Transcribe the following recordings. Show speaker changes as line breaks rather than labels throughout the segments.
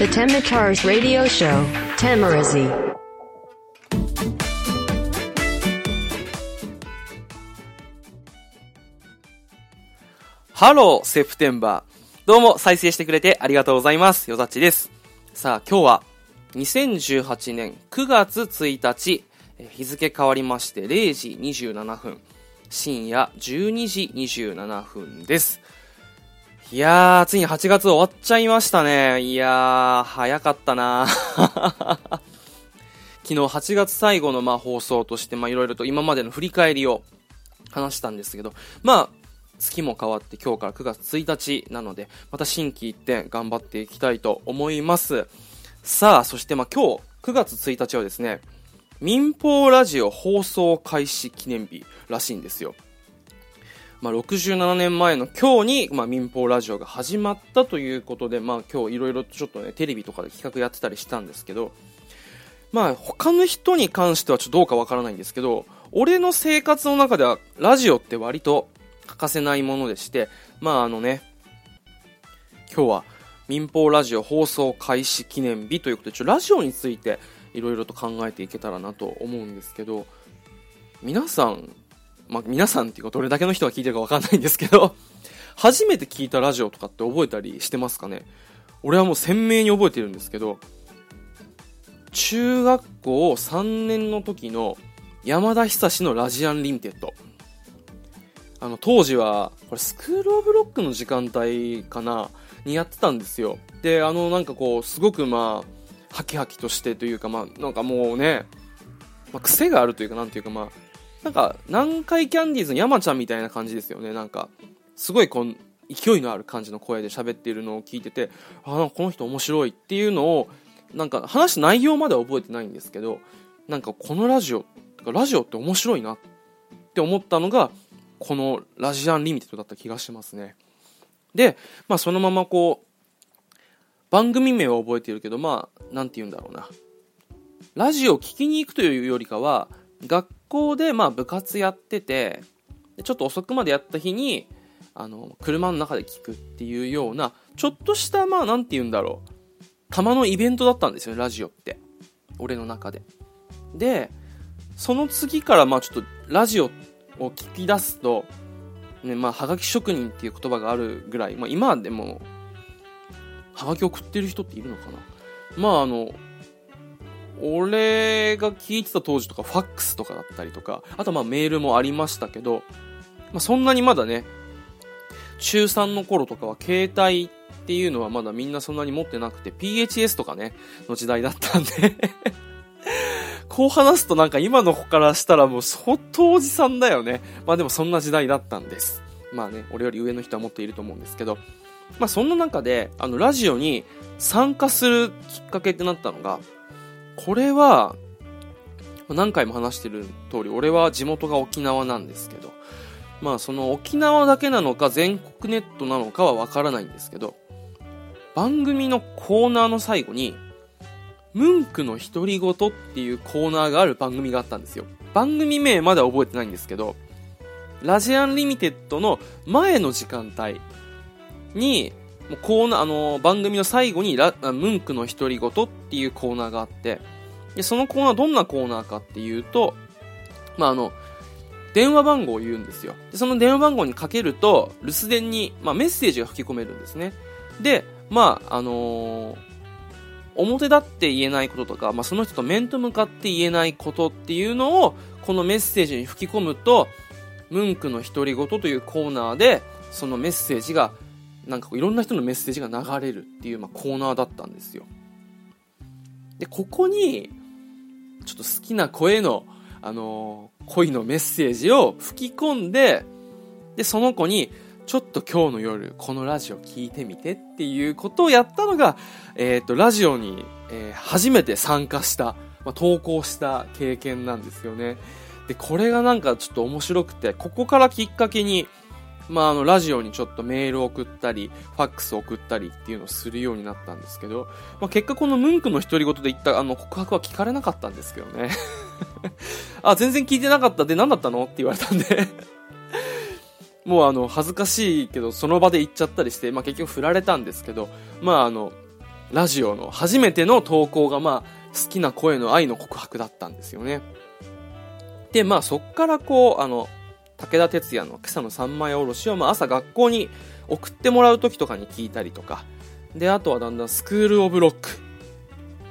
The Temitars Radio Show, Tamarazi.
Hello, September。どうも、再生してくれてありがとうございます。よざっちです。さあ、今日は、2018年9月1日、日付変わりまして0時27分、深夜12時27分です。いやー、ついに8月終わっちゃいましたね。いやー、早かったな 昨日8月最後のまあ放送として、まあいろいろと今までの振り返りを話したんですけど、まあ、月も変わって今日から9月1日なので、また新規一点頑張っていきたいと思います。さあ、そしてまあ今日9月1日はですね、民放ラジオ放送開始記念日らしいんですよ。まあ、67年前の今日に、まあ、民放ラジオが始まったということで、まあ、今日いろいろちょっとね、テレビとかで企画やってたりしたんですけど、まあ、他の人に関してはちょっとどうかわからないんですけど、俺の生活の中ではラジオって割と欠かせないものでして、まああのね、今日は民放ラジオ放送開始記念日ということで、ちょラジオについていろいろと考えていけたらなと思うんですけど、皆さん、まあ皆さんっていうかどれだけの人が聞いてるかわかんないんですけど、初めて聞いたラジオとかって覚えたりしてますかね？俺はもう鮮明に覚えてるんですけど、中学校3年の時のやまだひさしのラジアンリミテッド。あの、当時は、これ SCHOOL OF LOCK の時間帯かなにやってたんですよ。で、あの、なんかこう、すごくまあ、ハキハキとしてというか、まあ、なんかもうね、まあ、癖があるというか、なんていうかまあ、なんか、南海キャンディーズの山ちゃんみたいな感じですよね。なんか、すごいこう、勢いのある感じの声で喋ってるのを聞いてて、あ、なんかこの人面白いっていうのを、なんか話す内容までは覚えてないんですけど、なんかこのラジオ、ラジオって面白いなって思ったのが、このラジアンリミテッドだった気がしますね。で、まあそのままこう、番組名は覚えてるけど、まあ、なんて言うんだろうな。ラジオ聞きに行くというよりかは、学校でまあ部活やってて、ちょっと遅くまでやった日に、あの、車の中で聞くっていうような、ちょっとした、まあなんて言うんだろう。たまのイベントだったんですよ、ラジオって。俺の中で。で、その次からまあちょっとラジオを聞き出すと、ね、まあ、はがき職人っていう言葉があるぐらい、まあ今でも、はがき送ってる人っているのかなまああの、俺が聞いてた当時とかファックスとかだったりとか、あとまあメールもありましたけど、まあそんなにまだね、中3の頃とかは携帯っていうのはまだみんなそんなに持ってなくて PHS とかね、の時代だったんで こう話すとなんか今の子からしたらもう相当おじさんだよね。まあでもそんな時代だったんです。まあね、俺より上の人はもっといると思うんですけど、まあそんな中で、あのラジオに参加するきっかけってなったのが、これは、何回も話してる通り、俺は地元が沖縄なんですけど、まあその沖縄だけなのか全国ネットなのかはわからないんですけど、番組のコーナーの最後に、ムンクの独り言っていうコーナーがある番組があったんですよ。番組名までは覚えてないんですけど、ラジアンリミテッドの前の時間帯に、もうコーナー、あの番組の最後にラ、ムンクの独り言っていうコーナーがあって、で、そのコーナーどんなコーナーかっていうと、まあ、あの、電話番号を言うんですよ。で、その電話番号にかけると、留守電に、まあ、メッセージが吹き込めるんですね。で、まあ、あのー表立って言えないこととか、まあ、その人と面と向かって言えないことっていうのを、このメッセージに吹き込むと、ムンクの独り言というコーナーで、そのメッセージが、なんかこういろんな人のメッセージが流れるっていう、まあ、コーナーだったんですよ。で、ここに、ちょっと好きな声の、あのー恋のメッセージを吹き込んで、で、その子に、ちょっと今日の夜、このラジオ聞いてみてっていうことをやったのが、えっ、と、ラジオに、えー初めて参加した、まあ、投稿した経験なんですよね。で、これがなんかちょっと面白くて、ここからきっかけに、まあ、あの、ラジオにちょっとメールを送ったり、ファックスを送ったりっていうのをするようになったんですけど、まあ、結果このムンクの独り言で言ったあの告白は聞かれなかったんですけどね。あ、全然聞いてなかった。で、何だったの？って言われたんで。もうあの、恥ずかしいけど、その場で言っちゃったりして、まあ結局振られたんですけど、まああの、ラジオの初めての投稿がまあ好きな声の愛の告白だったんですよね。で、まあそっからこう、あの、武田鉄矢の今朝の三枚おろしをまあ朝学校に送ってもらう時とかに聞いたりとか、で、あとはだんだんスクールオブロック。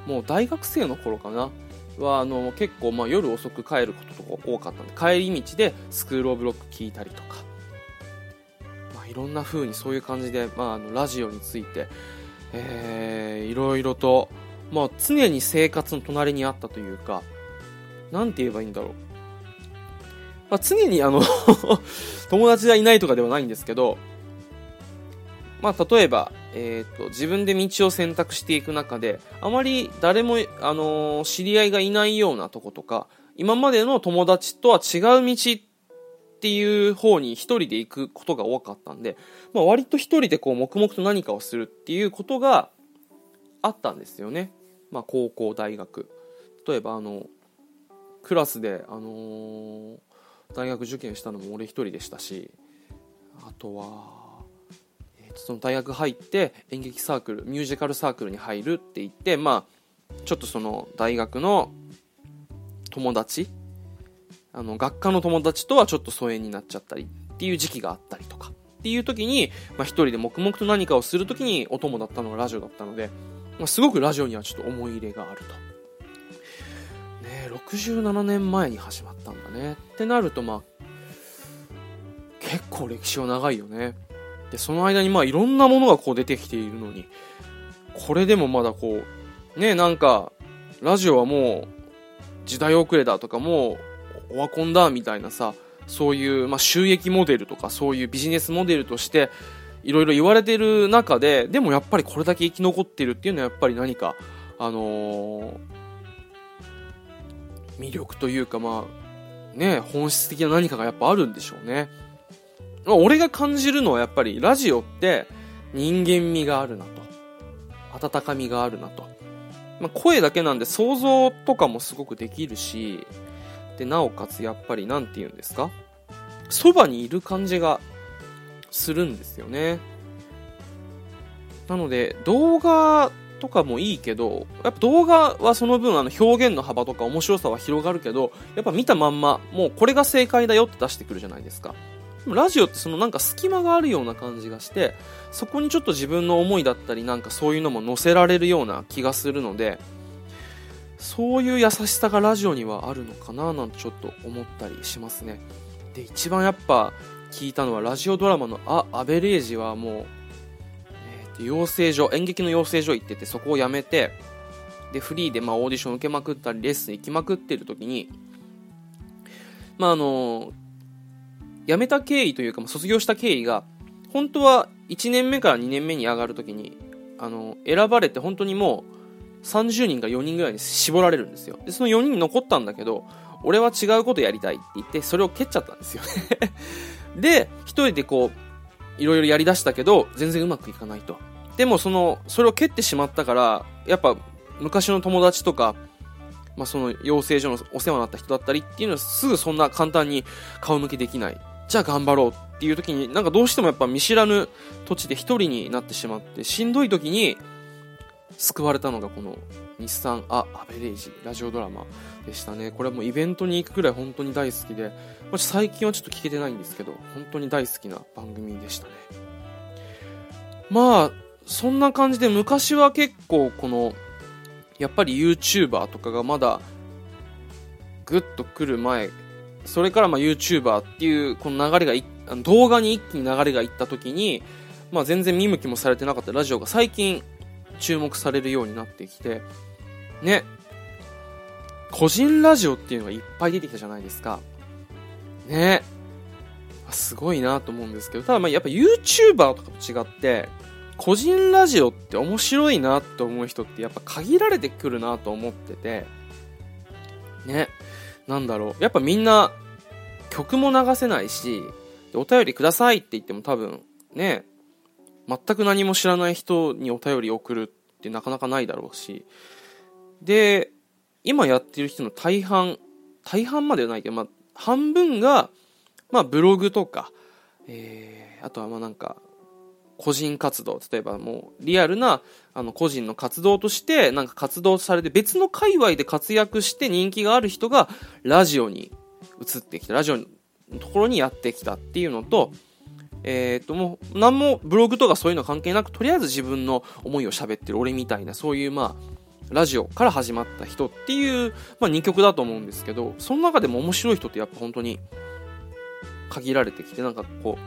もう大学生の頃かな。は、あの、結構まあ夜遅く帰ることとか多かったんで、帰り道でスクールオブロック聞いたりとか。まあいろんな風にそういう感じで、まああの、ラジオについて、えー、いろいろと、まあ常に生活の隣にあったというか、なんて言えばいいんだろう。まあ、常にあの 友達がいないとかではないんですけど、まあ、例えば、えっ、ー、と、自分で道を選択していく中で、あまり誰も、あのー、知り合いがいないようなとことか、今までの友達とは違う道っていう方に一人で行くことが多かったんで、まあ、割と一人でこう、黙々と何かをするっていうことがあったんですよね。まあ、高校、大学。例えば、あの、クラスで、あのー、大学受験したのも俺一人でしたし、あとは、その大学入って演劇サークルミュージカルサークルに入るって言ってまあちょっとその大学の友達あの学科の友達とはちょっと疎遠になっちゃったりっていう時期があったりとかっていう時に、まあ、一人で黙々と何かをする時にお供だったのがラジオだったので、まあ、すごくラジオにはちょっと思い入れがあると。67年前に始まったんだねってなるとまあ結構歴史は長いよね。で、その間にまあいろんなものがこう出てきているのに、これでもまだこう、ね、なんか、ラジオはもう時代遅れだとかもうオワコンだみたいなさ、そういう、まあ、収益モデルとかそういうビジネスモデルとしていろいろ言われてる中で、でもやっぱりこれだけ生き残ってるっていうのはやっぱり何か、あのー、魅力というかまあ、ね、本質的な何かがやっぱあるんでしょうね。ま俺が感じるのはやっぱりラジオって人間味があるなと。温かみがあるなと。まあ、声だけなんで想像とかもすごくできるし、で、なおかつやっぱりなんて言うんですか？そばにいる感じがするんですよね。なので、動画とかもいいけど、やっぱ動画はその分あの表現の幅とか面白さは広がるけど、やっぱ見たまんま、もうこれが正解だよって出してくるじゃないですか。でもラジオってそのなんか隙間があるような感じがして、そこにちょっと自分の思いだったりなんかそういうのも載せられるような気がするので、そういう優しさがラジオにはあるのかななんてちょっと思ったりしますね。で、一番やっぱ聞いたのはラジオドラマのア・アベレージはもう、えー、と養成所、演劇の養成所行っててそこを辞めて、で、フリーでまあオーディション受けまくったりレッスン行きまくってる時に、まああの辞めた経緯というか、卒業した経緯が、本当は1年目から2年目に上がるときに、あの、選ばれて本当にもう30人か4人ぐらいに絞られるんですよ。で、その4人残ったんだけど、俺は違うことやりたいって言って、それを蹴っちゃったんですよね で、一人でこう、いろいろやりだしたけど、全然うまくいかないと。でもその、それを蹴ってしまったから、やっぱ昔の友達とか、まあ、その養成所のお世話になった人だったりっていうのはすぐそんな簡単に顔向けできない。じゃあ頑張ろうっていう時に、なんかどうしてもやっぱ見知らぬ土地で一人になってしまって、しんどい時に救われたのがこの日産ア・アベレージラジオドラマでしたね。これはもうイベントに行くくらい本当に大好きで、まあ、最近はちょっと聞けてないんですけど、本当に大好きな番組でしたね。まあ、そんな感じで昔は結構この、やっぱり YouTuber とかがまだグッと来る前それからまあ YouTuber っていうこの流れが動画に一気に流れがいった時に、まあ、全然見向きもされてなかったラジオが最近注目されるようになってきてね個人ラジオっていうのがいっぱい出てきたじゃないですかね。すごいなと思うんですけど。ただまあやっぱ YouTuber とかと違って個人ラジオって面白いなと思う人ってやっぱ限られてくるなと思ってて。ね。なんだろう。やっぱみんな曲も流せないし、お便りくださいって言っても多分ね、全く何も知らない人にお便り送るってなかなかないだろうし。で、今やってる人の大半、大半まではないけど、まあ、半分が、まあ、ブログとか、えー、あとはまあなんか、個人活動、例えばもうリアルなあの個人の活動としてなんか活動されて別の界隈で活躍して人気がある人がラジオに移ってきた、ラジオのところにやってきたっていうのと、えっ、ともう何もブログとかそういうの関係なくとりあえず自分の思いを喋ってる俺みたいなそういうまあラジオから始まった人っていう、まあ、2曲だと思うんですけどその中でも面白い人ってやっぱ本当に限られてきてなんかこ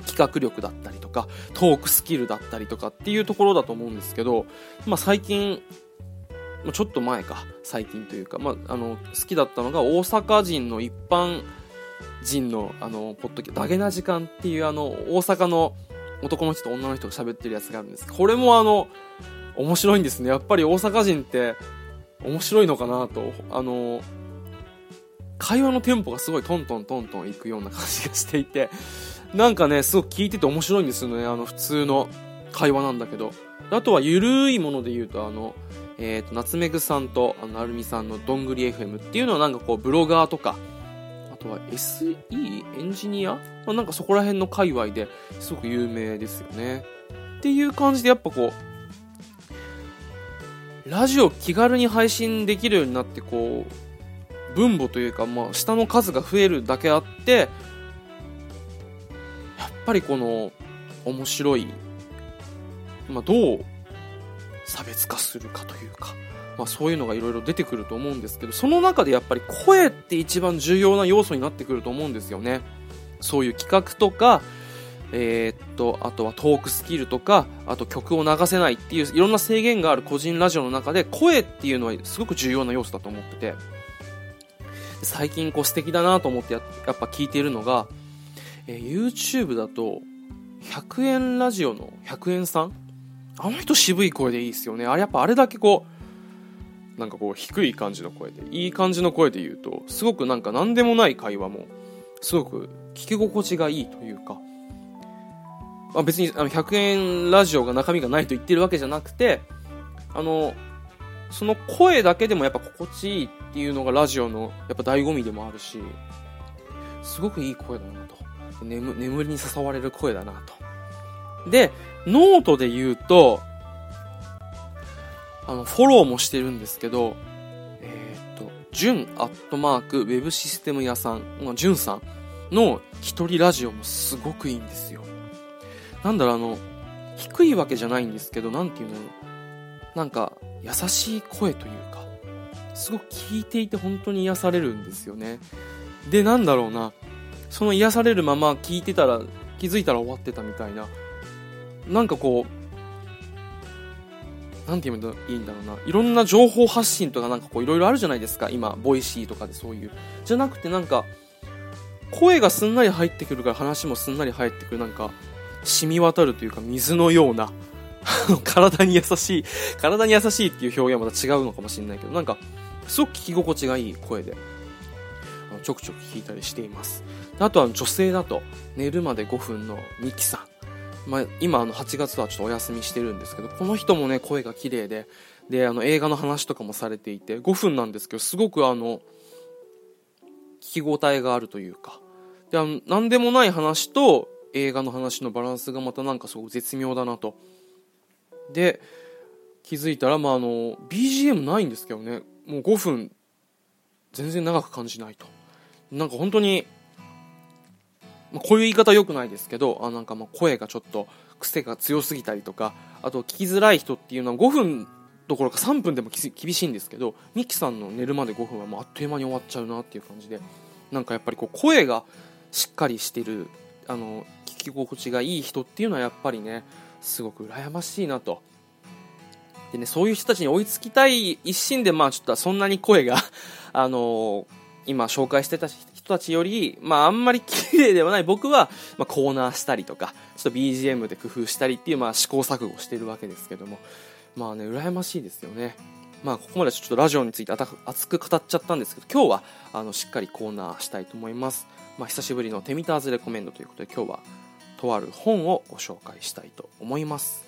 う企画力だったりとかトークスキルだったりとかっていうところだと思うんですけど、まあ、最近まちょっと前か最近というか、まあ、あの好きだったのが大阪人の一般人のあのポッドキャダゲな時間っていうあの大阪の男の人と女の人が喋ってるやつがあるんです。これもあの面白いんですね。やっぱり大阪人って面白いのかなと。あの会話のテンポがすごいトントントントンいくような感じがしていて。なんかねすごく聞いてて面白いんですよね。あの普通の会話なんだけど。あとはゆるいもので言うとあのえっ、ー、と夏目ぐさんとあのアルミさんのどんぐり FM っていうのはなんかこうブロガーとかあとは SE エンジニア、ま、なんかそこら辺の界隈ですごく有名ですよね。っていう感じでやっぱこうラジオ気軽に配信できるようになってこう分母というか、まあ、下の数が増えるだけあってやっぱりこの面白い、まあ、どう差別化するかというか、まあ、そういうのがいろいろ出てくると思うんですけどその中でやっぱり声って一番重要な要素になってくると思うんですよね。そういう企画とかえー、っと、あとはトークスキルとか、あと曲を流せないっていういろんな制限がある個人ラジオの中で声っていうのはすごく重要な要素だと思ってて、最近こう素敵だなと思ってやっぱ聞いているのが、えー、YouTube だと、100円ラジオの100円さん？あの人渋い声でいいですよね。あれやっぱあれだけこう、なんかこう低い感じの声で、いい感じの声で言うと、すごくなんか何でもない会話も、すごく聞き心地がいいというか、まあ、別にあの100円ラジオが中身がないと言ってるわけじゃなくてあのその声だけでもやっぱ心地いいっていうのがラジオのやっぱ醍醐味でもあるしすごくいい声だなと。眠眠りに誘われる声だなと。でノートで言うとあのフォローもしてるんですけどえっ、ー、と純アットマークウェブシステム屋さんの純さんの一人ラジオもすごくいいんですよ。なんだろう、あの、低いわけじゃないんですけど、なんていうのなんか、優しい声というか、すごく聞いていて本当に癒されるんですよね。で、なんだろうな、その癒されるまま聞いてたら、気づいたら終わってたみたいな、なんかこう、なんて言えばいいんだろうな。いろんな情報発信とかなんかこういろいろあるじゃないですか。今、 Voicy とかでそういう。じゃなくてなんか、声がすんなり入ってくるから話もすんなり入ってくる。なんか、染み渡るというか水のような 体に優しい、体に優しいっていう表現はまた違うのかもしれないけど、なんか、すごく聞き心地がいい声で、あのちょくちょく聞いたりしています。あとは女性だと、寝るまで5分のミキさん。まあ、今あの8月はちょっとお休みしてるんですけど、この人もね、声が綺麗で、で、あの映画の話とかもされていて、5分なんですけど、すごくあの、聞き応えがあるというか、で、あの、なんでもない話と、映画の話のバランスがまたなんかすごく絶妙だなと。で気づいたらまああの BGM ないんですけどね。もう5分全然長く感じないと。なんか本当に、まあ、こういう言い方良くないですけどあなんかまあ声がちょっと癖が強すぎたりとかあと聞きづらい人っていうのは5分どころか3分でも厳しいんですけどミキさんの寝るまで5分はもうあっという間に終わっちゃうなっていう感じでなんかやっぱりこう声がしっかりしてるあのき心地がいい人っていうのはやっぱりねすごく羨ましいなと。でねそういう人たちに追いつきたい一心でまあちょっとそんなに声が あの今紹介してた人たちより、まあ、あんまり綺麗ではない。僕は、まあ、コーナーしたりとかちょっと BGM で工夫したりっていう、まあ、試行錯誤してるわけですけども。まあね羨ましいですよね。まあここまでちょっとラジオについて熱く語っちゃったんですけど今日はあのしっかりコーナーしたいと思います。まあ久しぶりのテミターズレコメンドということで今日はとある本をご紹介したいと思います。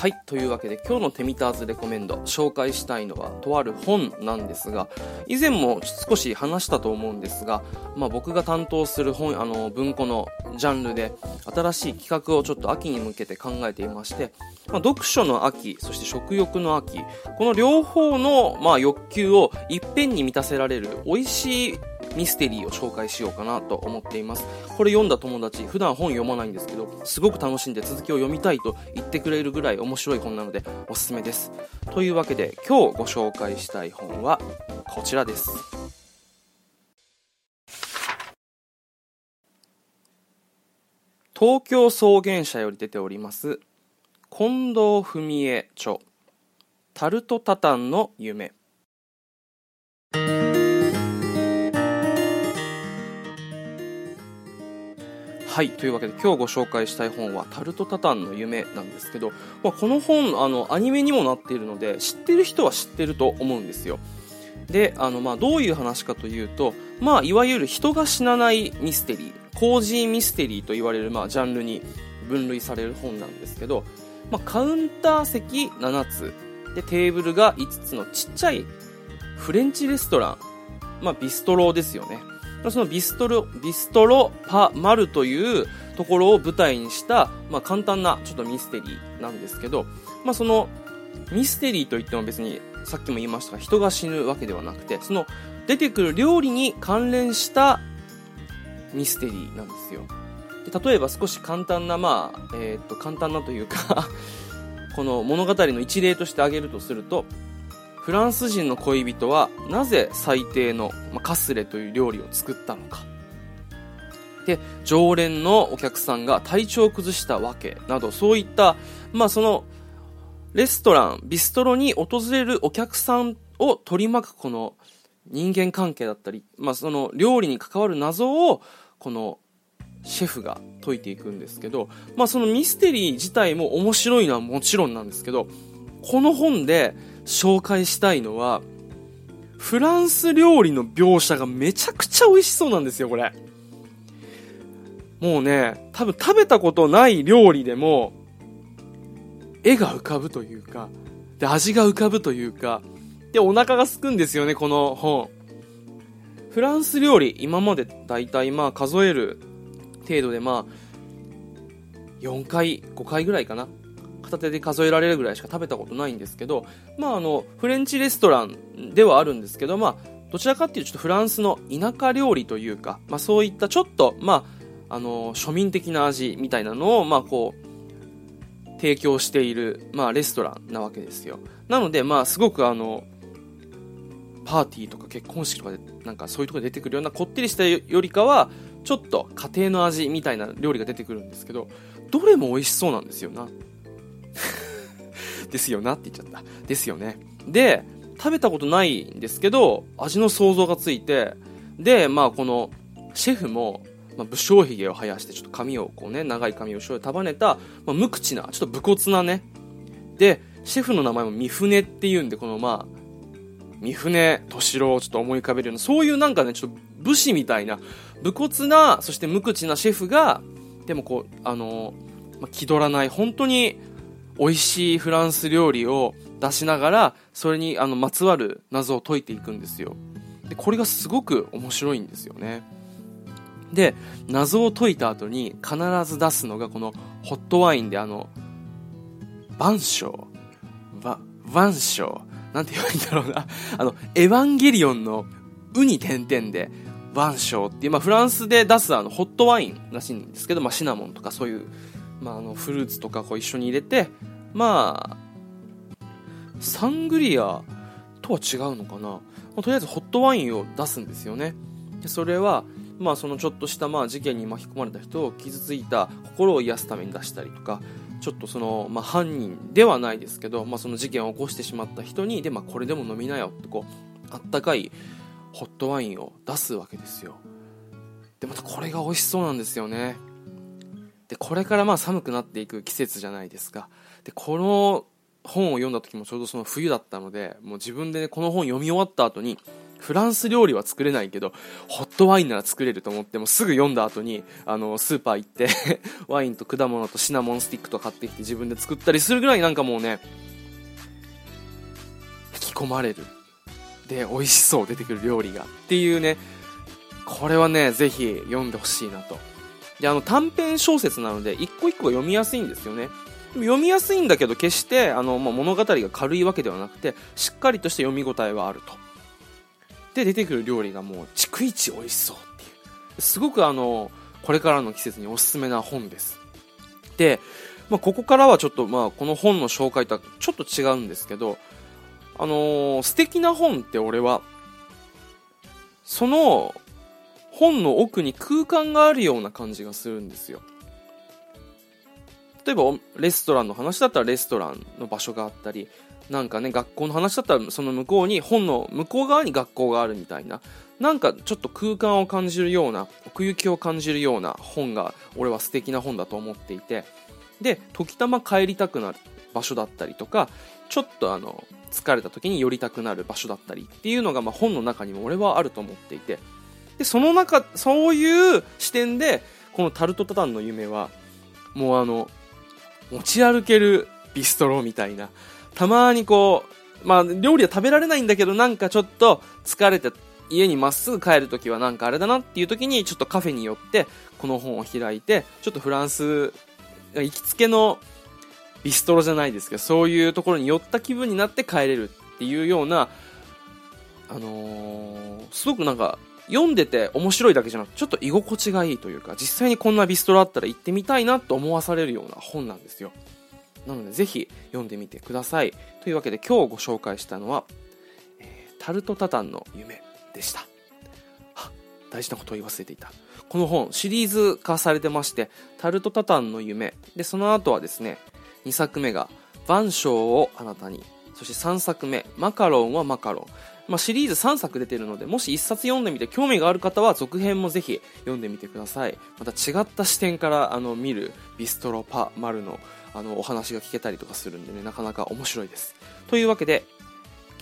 はいというわけで今日のテミターズレコメンド紹介したいのはとある本なんですが以前も少し話したと思うんですが、まあ、僕が担当する本あの文庫のジャンルで新しい企画をちょっと秋に向けて考えていまして、まあ、読書の秋そして食欲の秋この両方の、まあ、欲求をいっぺんに満たせられる美味しいミステリーを紹介しようかなと思っています。これ読んだ友達普段本読まないんですけどすごく楽しんで続きを読みたいと言ってくれるぐらい面白い本なのでおすすめです。というわけで今日ご紹介したい本はこちらです。東京草原社より出ております近藤文江著タルトタタンの夢。はいというわけで今日ご紹介したい本は「タルト・タタンの夢」なんですけど、まあ、この本あのアニメにもなっているので知ってる人は知ってると思うんですよ。であの、まあ、どういう話かというと、まあ、いわゆる人が死なないミステリーコージーミステリーと言われる、まあ、ジャンルに分類される本なんですけど、まあ、カウンター席7つでテーブルが5つのちっちゃいフレンチレストラン、まあ、ビストロですよね。そのビストロ、ビストロパマルというところを舞台にした、まあ、簡単なちょっとミステリーなんですけど、まあ、そのミステリーといっても別にさっきも言いましたが人が死ぬわけではなくてその出てくる料理に関連したミステリーなんですよ。で例えば少し簡単なまあ、えー、っと簡単なというか この物語の一例として挙げるとするとフランス人の恋人はなぜ最低の、まカスレという料理を作ったのか。で常連のお客さんが体調を崩したわけなどそういった、まあ、そのレストランビストロに訪れるお客さんを取り巻くこの人間関係だったり、まあ、その料理に関わる謎をこのシェフが解いていくんですけど、まあ、そのミステリー自体も面白いのはもちろんなんですけどこの本で紹介したいのは、フランス料理の描写がめちゃくちゃ美味しそうなんですよ、これ。もうね、多分食べたことない料理でも、絵が浮かぶというか、で、味が浮かぶというか、で、お腹がすくんですよね、この本。フランス料理、今までだいたいまあ数える程度でまあ、4回、5回ぐらいかな。片手で数えられるぐらいしか食べたことないんですけど、まあ、あのフレンチレストランではあるんですけど、まあ、どちらかっていうとちょっとフランスの田舎料理というか、まあ、そういったちょっと、まあ、あの庶民的な味みたいなのを、まあ、こう提供している、まあ、レストランなわけですよ。なので、まあ、すごくあのパーティーとか結婚式とかでなんかそういうところで出てくるようなこってりしたよりかはちょっと家庭の味みたいな料理が出てくるんですけどどれも美味しそうなんですよな。ですよなって言っちゃった。ですよね。で、食べたことないんですけど、味の想像がついて、で、まあこの、シェフも、まあ、武将髭を生やして、ちょっと髪をこうね、長い髪を後ろ束ねた、まあ、無口な、ちょっと武骨なね。で、シェフの名前も三船っていうんで、このまあ、三船敏郎をちょっと思い浮かべるような、そういうなんかね、ちょっと武士みたいな、武骨な、そして無口なシェフが、でもこう、あのまあ、気取らない、本当に美味しいフランス料理を出しながら、それにあのまつわる謎を解いていくんですよ。で、これがすごく面白いんですよね。で、謎を解いた後に必ず出すのがこのホットワインであの、万象、万象、なんて言えばいいんだろうな。あの、エヴァンゲリオンのウに点々で、万象っていう、まあ、フランスで出すあの、ホットワインらしいんですけど、まあ、シナモンとかそういう、まあ、あの、フルーツとかこう一緒に入れて、まあ、サングリアとは違うのかな、ま、とりあえずホットワインを出すんですよね。でそれは、まあ、そのちょっとしたまあ事件に巻き込まれた人を傷ついた心を癒すために出したりとか、ちょっとその、まあ、犯人ではないですけど、まあ、その事件を起こしてしまった人に、で、まあ、これでも飲みなよってこう、あったかいホットワインを出すわけですよ。で、またこれが美味しそうなんですよね。で、これからまあ寒くなっていく季節じゃないですか。で、この本を読んだ時もちょうどその冬だったのでもう自分で、ね、この本読み終わった後にフランス料理は作れないけどホットワインなら作れると思ってもすぐ読んだ後にあのスーパー行って ワインと果物とシナモンスティックとか買ってきて自分で作ったりするぐらいなんかもうね引き込まれる。で美味しそう出てくる料理が。っていうねこれはねぜひ読んでほしいなと。であの短編小説なので一個一個が読みやすいんですよね。読みやすいんだけど決してあの、まあ、物語が軽いわけではなくてしっかりとした読み応えはあると。で出てくる料理がもう逐一美味しそうっていう。すごくあのこれからの季節におすすめな本です。で、まあ、ここからはちょっと、まあ、この本の紹介とはちょっと違うんですけどあのー、素敵な本って俺はその本の奥に空間があるような感じがするんですよ。例えばレストランの話だったらレストランの場所があったりなんかね学校の話だったらその向こうに本の向こう側に学校があるみたいななんかちょっと空間を感じるような奥行きを感じるような本が俺は素敵な本だと思っていてで時たま帰りたくなる場所だったりとかちょっとあの疲れた時に寄りたくなる場所だったりっていうのがま本の中にも俺はあると思っていてでその中そういう視点でこのタルトタタンの夢はもうあの持ち歩けるビストロみたいな。たまにこう、まあ料理は食べられないんだけどなんかちょっと疲れて家にまっすぐ帰るときはなんかあれだなっていうときにちょっとカフェに寄ってこの本を開いてちょっとフランス行きつけのビストロじゃないですけどそういうところに寄った気分になって帰れるっていうようなあのー、すごくなんか読んでて面白いだけじゃなくてちょっと居心地がいいというか実際にこんなビストロあったら行ってみたいなと思わされるような本なんですよ。なのでぜひ読んでみてください。というわけで今日ご紹介したのは、えー、タルトタタンの夢でした。大事なことを言い忘れていた。この本シリーズ化されてましてタルトタタンの夢。でその後はですね2作目が「万象をあなたに」そして3作目「マカロンはマカロン」まあ、シリーズ3作出てるのでもし1冊読んでみて興味がある方は続編もぜひ読んでみてください。また違った視点からあの見るビストロパマルのあのお話が聞けたりとかするんでねなかなか面白いです。というわけで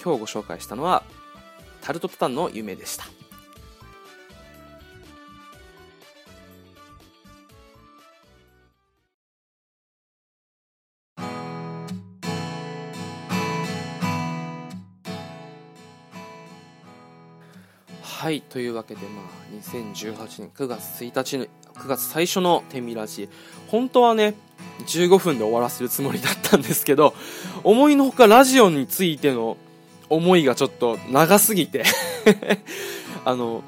今日ご紹介したのはタルトタタンの夢でした。はいというわけでまあ2018年9月1日の9月最初の天秤ラジ本当はね15分で終わらせるつもりだったんですけど思いのほかラジオについての思いがちょっと長すぎて あの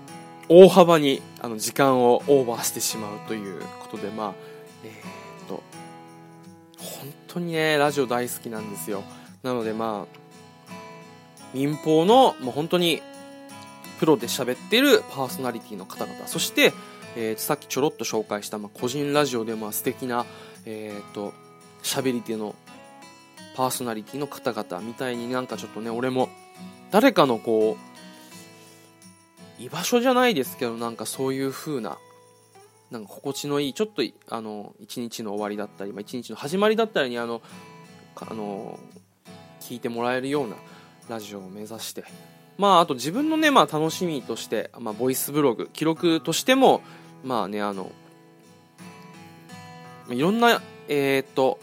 大幅にあの時間をオーバーしてしまうということでまあえー、っと本当にねラジオ大好きなんですよ。なのでまあ民放のもう本当にプロで喋ってるパーソナリティの方々。そして、えー、さっきちょろっと紹介した、まあ、個人ラジオでも素敵なえっ、と喋り手のパーソナリティの方々みたいになんかちょっとね俺も誰かのこう居場所じゃないですけどなんかそういう風ななんか心地のいいちょっとあの一日の終わりだったり、まあ、一日の始まりだったりにあのあの聞いてもらえるようなラジオを目指してまあ、あと自分のね、まあ、楽しみとして、まあ、ボイスブログ、記録としても、まあね、あの、いろんな、えー、っと、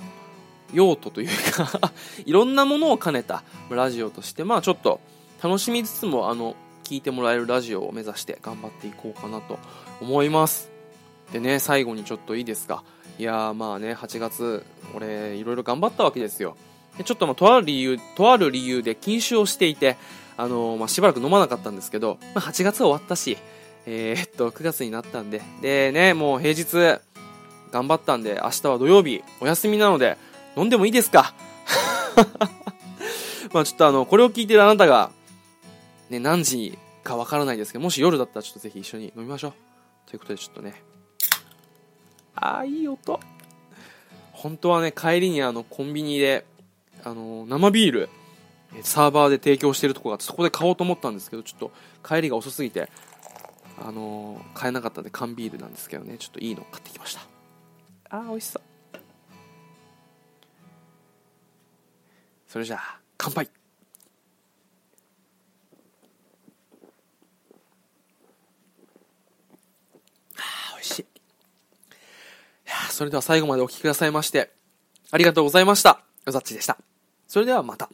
用途というか いろんなものを兼ねたラジオとして、まあちょっと楽しみつつも、あの、聞いてもらえるラジオを目指して頑張っていこうかなと思います。でね、最後にちょっといいですか。いやーまあね、8月、俺、いろいろ頑張ったわけですよ。でちょっとまあ、とある理由、とある理由で禁酒をしていて、あのまあ、しばらく飲まなかったんですけど、まあ、8月終わったし、えー、っと、9月になったんで、でね、もう平日、頑張ったんで、明日は土曜日、お休みなので、飲んでもいいですか？まあちょっとあの、これを聞いてるあなたが、ね、何時かわからないですけど、もし夜だったらちょっとぜひ一緒に飲みましょう。ということでちょっとね。ああ、いい音。本当はね、帰りにあの、コンビニで、あの、生ビール、サーバーで提供してるとこがあって、そこで買おうと思ったんですけど、ちょっと帰りが遅すぎて、あのー、買えなかったんで缶ビールなんですけどね、ちょっといいの買ってきました。あー、美味しそう。それじゃあ、乾杯あ美味しい。いやそれでは最後までお聴きくださいまして、ありがとうございました。よざっちでした。それではまた。